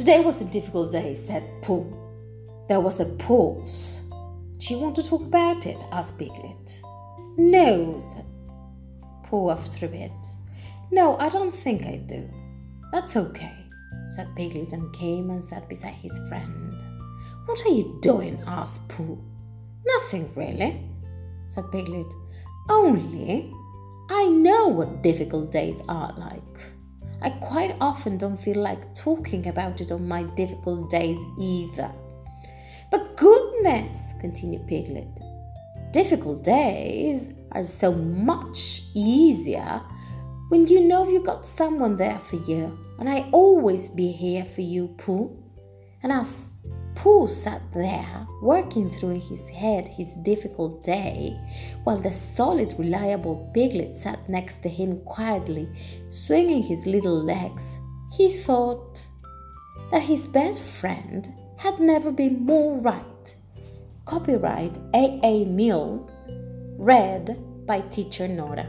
Today was a difficult day, said Pooh. There was a pause. Do you want to talk about it? asked Piglet. No, said Pooh after a bit. No, I don't think I do. That's okay, said Piglet and came and sat beside his friend. What are you doing? asked Pooh. Nothing really, said Piglet. Only I know what difficult days are like. I quite often don't feel like talking about it on my difficult days either. But goodness, continued Piglet, difficult days are so much easier when you know you've got someone there for you. And I always be here for you, Pooh. And as Pooh sat there, working through his head his difficult day, while the solid, reliable Piglet sat next to him quietly, swinging his little legs. He thought that his best friend had never been more right. Copyright A. A. Milne, read by Teacher Nora.